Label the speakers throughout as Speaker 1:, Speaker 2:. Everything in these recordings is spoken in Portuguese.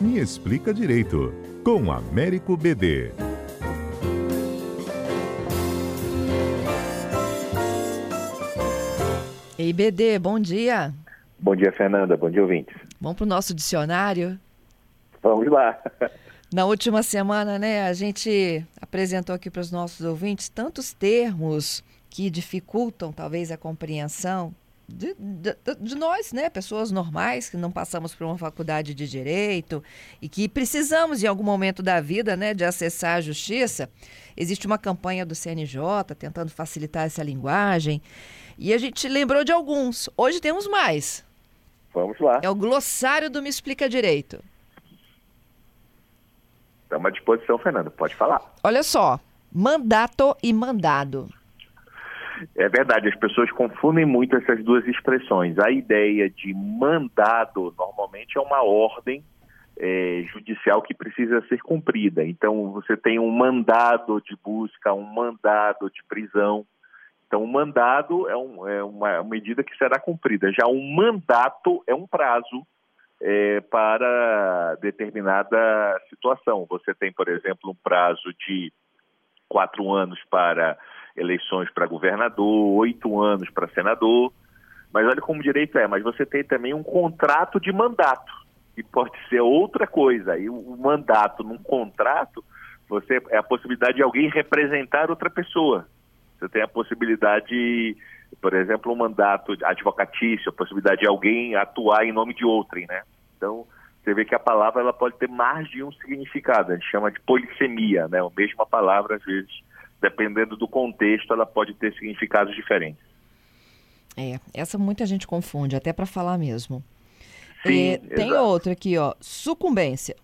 Speaker 1: Me Explica Direito, com Américo BD.
Speaker 2: Ei, BD, bom dia.
Speaker 3: Bom dia, Fernanda. Bom dia, ouvintes.
Speaker 2: Vamos para o nosso dicionário?
Speaker 3: Vamos lá.
Speaker 2: Na última semana, né, a gente apresentou aqui para os nossos ouvintes tantos termos que dificultam talvez a compreensão de, de, de, nós, né, pessoas normais que não passamos por uma faculdade de direito e que precisamos em algum momento da vida, né, de acessar a justiça. Existe uma campanha do CNJ tentando facilitar essa linguagem e a gente lembrou de alguns. Hoje temos mais.
Speaker 3: Vamos lá.
Speaker 2: É o glossário do Me Explica Direito.
Speaker 3: Estamos à disposição, Fernando. Pode falar.
Speaker 2: Olha só, mandato e mandado.
Speaker 3: É verdade, as pessoas confundem muito essas duas expressões. A ideia de mandado normalmente é uma ordem é, judicial que precisa ser cumprida. Então, você tem um mandado de busca, um mandado de prisão. Então, o mandado é, um, é uma medida que será cumprida. Já um mandato é um prazo é, para determinada situação. Você tem, por exemplo, um prazo de quatro anos para eleições para governador, oito anos para senador. Mas olha como direito é, mas você tem também um contrato de mandato, que pode ser outra coisa. E o mandato num contrato, você é a possibilidade de alguém representar outra pessoa. Você tem a possibilidade, por exemplo, um mandato advocatício, a possibilidade de alguém atuar em nome de outrem, né? Então, você vê que a palavra ela pode ter mais de um significado. A gente chama de polissemia, né? A mesma palavra, às vezes, dependendo do contexto, ela pode ter significados diferentes.
Speaker 2: É, essa muita gente confunde, até para falar mesmo.
Speaker 3: Sim,
Speaker 2: é, tem outra aqui, ó, sucumbência.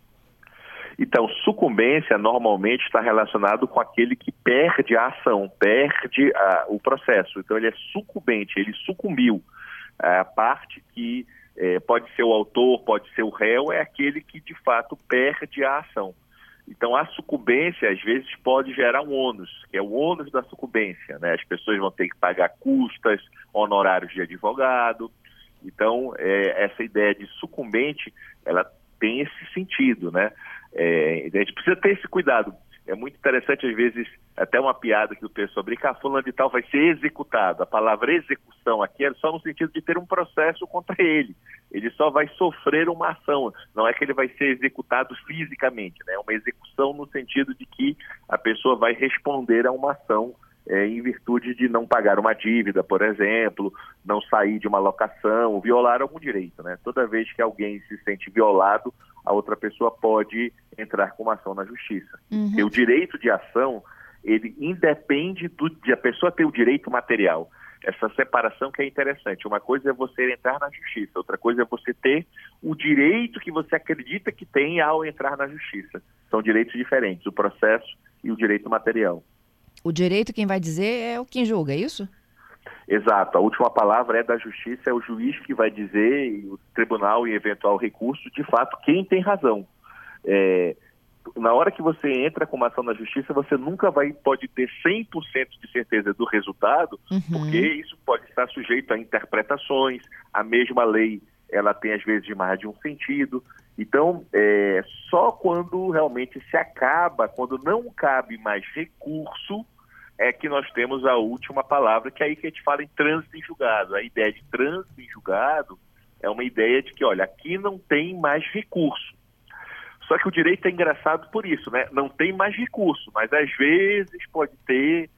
Speaker 3: Então, sucumbência normalmente está relacionado com aquele que perde a ação, perde a, o processo. Então, ele é sucumbente, ele sucumbiu. A parte que é, pode ser o autor, pode ser o réu, é aquele que de fato perde a ação. Então, a sucumbência, às vezes, pode gerar um ônus, que é o ônus da sucumbência. Né? As pessoas vão ter que pagar custas, honorários de advogado. Então, é, essa ideia de sucumbente, ela tem esse sentido, né? É, a gente precisa ter esse cuidado. É muito interessante, às vezes, até uma piada que o pessoal brinca, ah, fulano de tal vai ser executado. A palavra execução aqui é só no sentido de ter um processo contra ele. Ele só vai sofrer uma ação, não é que ele vai ser executado fisicamente, né? É uma execução no sentido de que a pessoa vai responder a uma ação é, em virtude de não pagar uma dívida, por exemplo, não sair de uma locação, violar algum direito. Né? Toda vez que alguém se sente violado, a outra pessoa pode entrar com uma ação na justiça. Uhum. E o direito de ação, ele independe do, de a pessoa ter o direito material. Essa separação que é interessante. Uma coisa é você entrar na justiça, outra coisa é você ter o direito que você acredita que tem ao entrar na justiça. São direitos diferentes, o processo e o direito material.
Speaker 2: O direito, quem vai dizer, é o quem julga, é isso?
Speaker 3: Exato. A última palavra é da justiça, é o juiz que vai dizer, e o tribunal, em eventual recurso, de fato, quem tem razão. É, na hora que você entra com uma ação na justiça, você nunca vai pode ter 100% de certeza do resultado, uhum. porque isso pode estar sujeito a interpretações, a mesma lei ela tem às vezes mais de um sentido. Então, é, só quando realmente se acaba, quando não cabe mais recurso, é que nós temos a última palavra, que é aí que a gente fala em trânsito em julgado. A ideia de trânsito em julgado é uma ideia de que, olha, aqui não tem mais recurso. Só que o direito é engraçado por isso, né? Não tem mais recurso, mas às vezes pode ter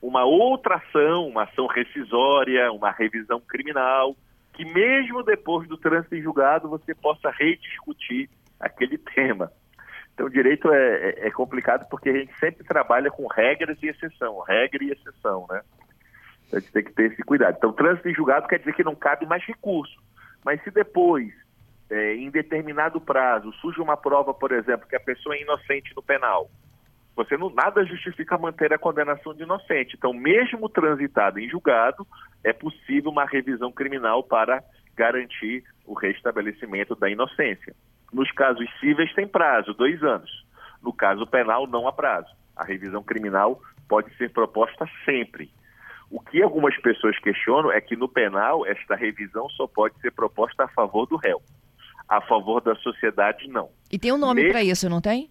Speaker 3: uma outra ação, uma ação rescisória, uma revisão criminal, que mesmo depois do trânsito em julgado você possa rediscutir aquele tema. Então, o direito é, é, é, complicado porque a gente sempre trabalha com regras e exceção, regra e exceção, né? A gente tem que ter esse cuidado. Então, trânsito em julgado quer dizer que não cabe mais recurso. Mas se depois, é, em determinado prazo, surge uma prova, por exemplo, que a pessoa é inocente no penal, você não nada justifica manter a condenação de inocente. Então, mesmo transitado em julgado, é possível uma revisão criminal para garantir o restabelecimento da inocência. Nos casos cíveis tem prazo, dois anos. No caso penal, não há prazo. A revisão criminal pode ser proposta sempre. O que algumas pessoas questionam é que no penal esta revisão só pode ser proposta a favor do réu. A favor da sociedade, não.
Speaker 2: E tem um nome para isso, não tem?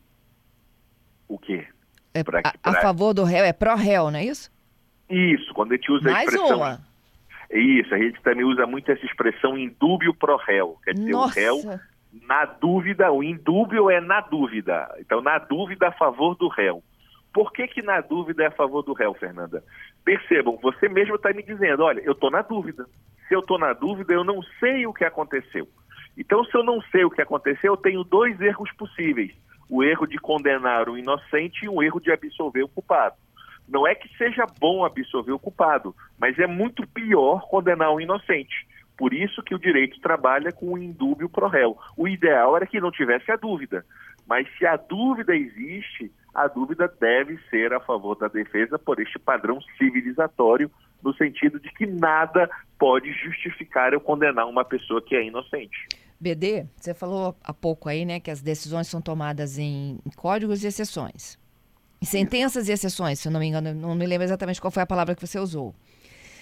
Speaker 3: O quê?
Speaker 2: É, pra, a, pra... a, favor do réu, é pró-réu, não é isso?
Speaker 3: Isso, quando a gente usa
Speaker 2: Mais
Speaker 3: a expressão...
Speaker 2: uma.
Speaker 3: Isso, a gente também usa muito essa expressão indúbio pro réu. Quer dizer, Nossa. o réu na dúvida, o indúbio é na dúvida. Então, na dúvida a favor do réu. Por que, que na dúvida é a favor do réu, Fernanda? Percebam, você mesmo está me dizendo, olha, eu estou na dúvida. Se eu estou na dúvida, eu não sei o que aconteceu. Então, se eu não sei o que aconteceu, eu tenho dois erros possíveis. O erro de condenar o inocente e o erro de absolver o culpado. Não é que seja bom absolver o culpado, mas é muito pior condenar o inocente. Por isso que o direito trabalha com o indúbio pro réu. O ideal era que não tivesse a dúvida. Mas se a dúvida existe, a dúvida deve ser a favor da defesa por este padrão civilizatório, no sentido de que nada pode justificar eu condenar uma pessoa que é inocente.
Speaker 2: BD, você falou há pouco aí, né, que as decisões são tomadas em códigos e exceções. Em sentenças e exceções, se eu não me engano, não me lembro exatamente qual foi a palavra que você usou.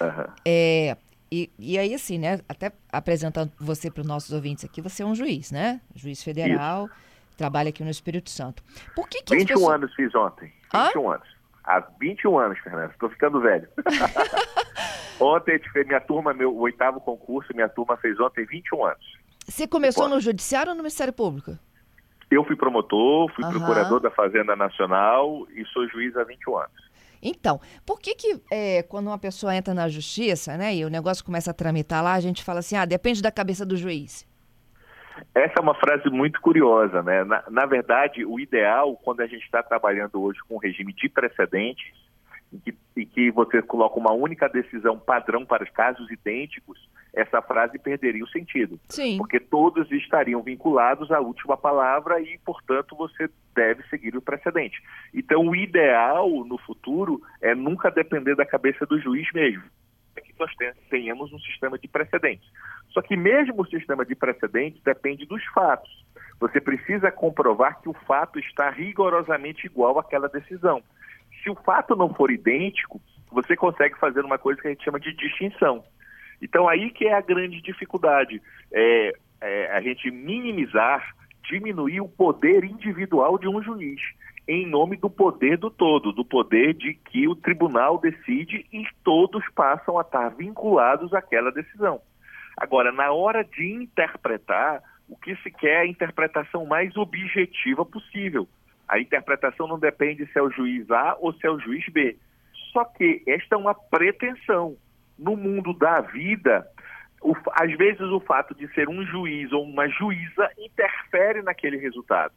Speaker 3: Uhum.
Speaker 2: É, e, e aí, assim, né, até apresentando você para os nossos ouvintes aqui, você é um juiz, né? Juiz federal, Isso. trabalha aqui no Espírito Santo. Por que que
Speaker 3: 21
Speaker 2: pessoas...
Speaker 3: anos fiz ontem. 21 Hã? anos. Há 21 anos, Fernanda. Estou ficando velho. ontem, minha turma, meu oitavo concurso, minha turma fez ontem 21 anos.
Speaker 2: Você começou no Judiciário ou no Ministério Público?
Speaker 3: Eu fui promotor, fui uhum. procurador da Fazenda Nacional e sou juiz há 21 anos.
Speaker 2: Então, por que que é, quando uma pessoa entra na justiça, né, e o negócio começa a tramitar lá, a gente fala assim, ah, depende da cabeça do juiz?
Speaker 3: Essa é uma frase muito curiosa, né? Na, na verdade, o ideal, quando a gente está trabalhando hoje com um regime de precedentes, em que, em que você coloca uma única decisão padrão para os casos idênticos, essa frase perderia o sentido.
Speaker 2: Sim.
Speaker 3: Porque todos estariam vinculados à última palavra e, portanto, você deve seguir o precedente. Então, o ideal no futuro é nunca depender da cabeça do juiz mesmo. É que nós tenhamos um sistema de precedentes. Só que mesmo o sistema de precedentes depende dos fatos. Você precisa comprovar que o fato está rigorosamente igual àquela decisão. Se o fato não for idêntico, você consegue fazer uma coisa que a gente chama de distinção. Então aí que é a grande dificuldade, é, é a gente minimizar, diminuir o poder individual de um juiz em nome do poder do todo, do poder de que o tribunal decide e todos passam a estar vinculados àquela decisão. Agora, na hora de interpretar, o que se quer é a interpretação mais objetiva possível. A interpretação não depende se é o juiz A ou se é o juiz B. Só que esta é uma pretensão no mundo da vida, o, às vezes o fato de ser um juiz ou uma juíza interfere naquele resultado.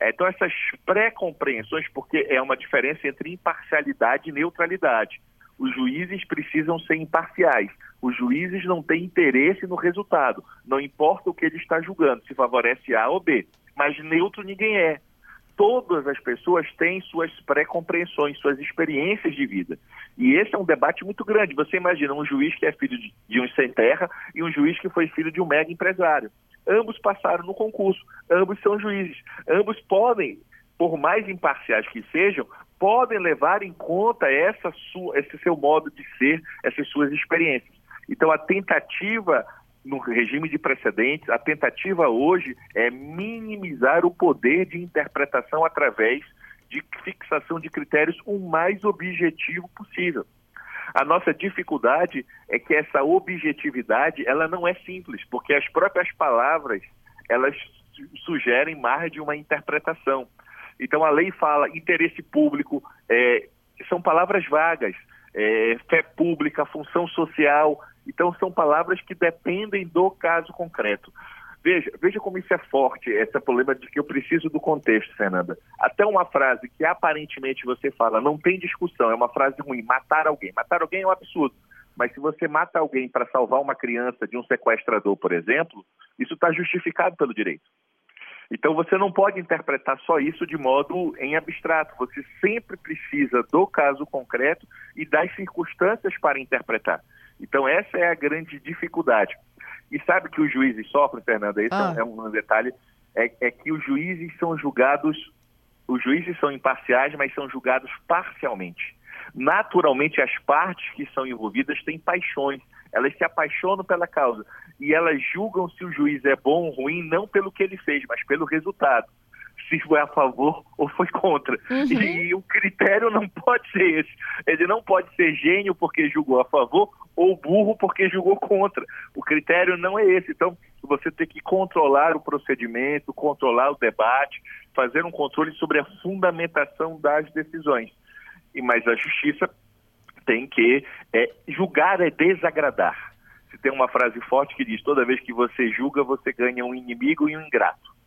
Speaker 3: É, então, essas pré-compreensões, porque é uma diferença entre imparcialidade e neutralidade. Os juízes precisam ser imparciais. Os juízes não têm interesse no resultado. Não importa o que ele está julgando, se favorece A ou B. Mas neutro ninguém é todas as pessoas têm suas pré-compreensões, suas experiências de vida. E esse é um debate muito grande. Você imagina um juiz que é filho de, um sem terra e um juiz que foi filho de um mega empresário. Ambos passaram no concurso, ambos são juízes, ambos podem, por mais imparciais que sejam, podem levar em conta essa sua, esse seu modo de ser, essas suas experiências. Então a tentativa no regime de precedentes, a tentativa hoje é minimizar o poder de interpretação através de fixação de critérios o mais objetivo possível. A nossa dificuldade é que essa objetividade ela não é simples, porque as próprias palavras elas sugerem mais de uma interpretação. Então a lei fala interesse público, é, são palavras vagas, é, fé pública, função social, então, são palavras que dependem do caso concreto. Veja, veja como isso é forte, esse problema de que eu preciso do contexto, Fernanda. Até uma frase que aparentemente você fala, não tem discussão, é uma frase ruim, matar alguém. Matar alguém é um absurdo. Mas se você mata alguém para salvar uma criança de um sequestrador, por exemplo, isso está justificado pelo direito. Então você não pode interpretar só isso de modo em abstrato. Você sempre precisa do caso concreto e das circunstâncias para interpretar. Então, essa é a grande dificuldade. E sabe que os juízes sofrem, Fernanda? Esse ah. é um detalhe, é, é que os juízes são julgados, os juízes são imparciais, mas são julgados parcialmente. Naturalmente, as partes que são envolvidas têm paixões, elas se apaixonam pela causa e elas julgam se o juiz é bom ou ruim não pelo que ele fez, mas pelo resultado. Se foi a favor ou foi contra. Uhum. E, e o critério não pode ser esse. Ele não pode ser gênio porque julgou a favor ou burro porque julgou contra. O critério não é esse. Então, você tem que controlar o procedimento, controlar o debate, fazer um controle sobre a fundamentação das decisões. E mas a justiça tem que é, julgar é desagradar. Se tem uma frase forte que diz: toda vez que você julga, você ganha um inimigo e um ingrato.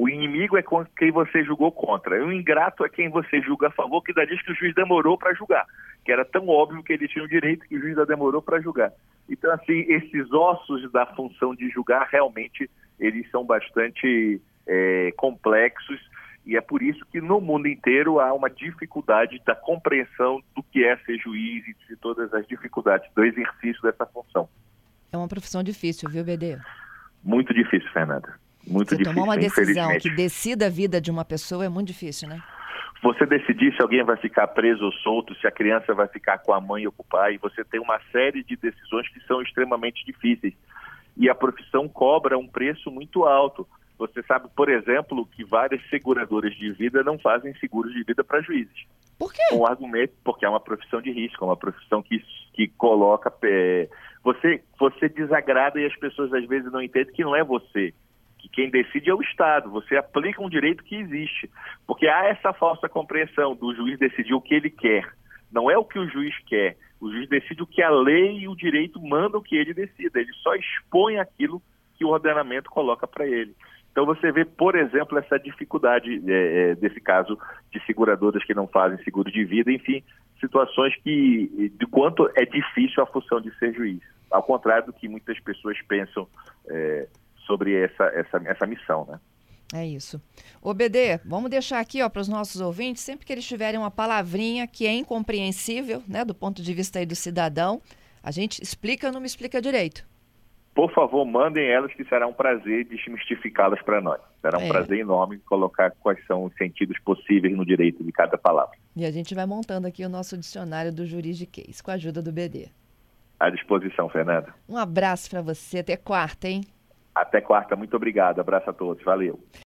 Speaker 3: O inimigo é quem você julgou contra. E o ingrato é quem você julga a favor, que diz que o juiz demorou para julgar. Que era tão óbvio que ele tinha o direito que o juiz demorou para julgar. Então, assim, esses ossos da função de julgar, realmente, eles são bastante é, complexos e é por isso que no mundo inteiro há uma dificuldade da compreensão do que é ser juiz e de todas as dificuldades do exercício dessa função.
Speaker 2: É uma profissão difícil, viu, BD?
Speaker 3: Muito difícil, Fernanda. Muito
Speaker 2: Você
Speaker 3: difícil.
Speaker 2: tomar uma decisão que decida a vida de uma pessoa é muito difícil, né?
Speaker 3: Você decidir se alguém vai ficar preso ou solto, se a criança vai ficar com a mãe ou com o pai, você tem uma série de decisões que são extremamente difíceis. E a profissão cobra um preço muito alto. Você sabe, por exemplo, que várias seguradoras de vida não fazem seguros de vida para juízes.
Speaker 2: Por quê?
Speaker 3: O argumento, porque é uma profissão de risco, é uma profissão que, que coloca. É, você, você desagrada e as pessoas às vezes não entendem que não é você que quem decide é o Estado. Você aplica um direito que existe. Porque há essa falsa compreensão do juiz decidir o que ele quer. Não é o que o juiz quer. O juiz decide o que a lei e o direito mandam que ele decida. Ele só expõe aquilo que o ordenamento coloca para ele. Então você vê, por exemplo, essa dificuldade é, é, desse caso de seguradoras que não fazem seguro de vida, enfim, situações que de quanto é difícil a função de ser juiz. Ao contrário do que muitas pessoas pensam é, sobre essa, essa, essa missão, né?
Speaker 2: É isso. Ô BD, vamos deixar aqui para os nossos ouvintes, sempre que eles tiverem uma palavrinha que é incompreensível, né, do ponto de vista aí do cidadão, a gente explica ou não me explica direito.
Speaker 3: Por favor, mandem elas que será um prazer desmistificá-las para nós. Será um é. prazer enorme colocar quais são os sentidos possíveis no direito de cada palavra.
Speaker 2: E a gente vai montando aqui o nosso dicionário do juridiquês, com a ajuda do BD.
Speaker 3: À disposição, Fernanda.
Speaker 2: Um abraço para você. Até quarta, hein?
Speaker 3: Até quarta. Muito obrigado. Abraço a todos. Valeu.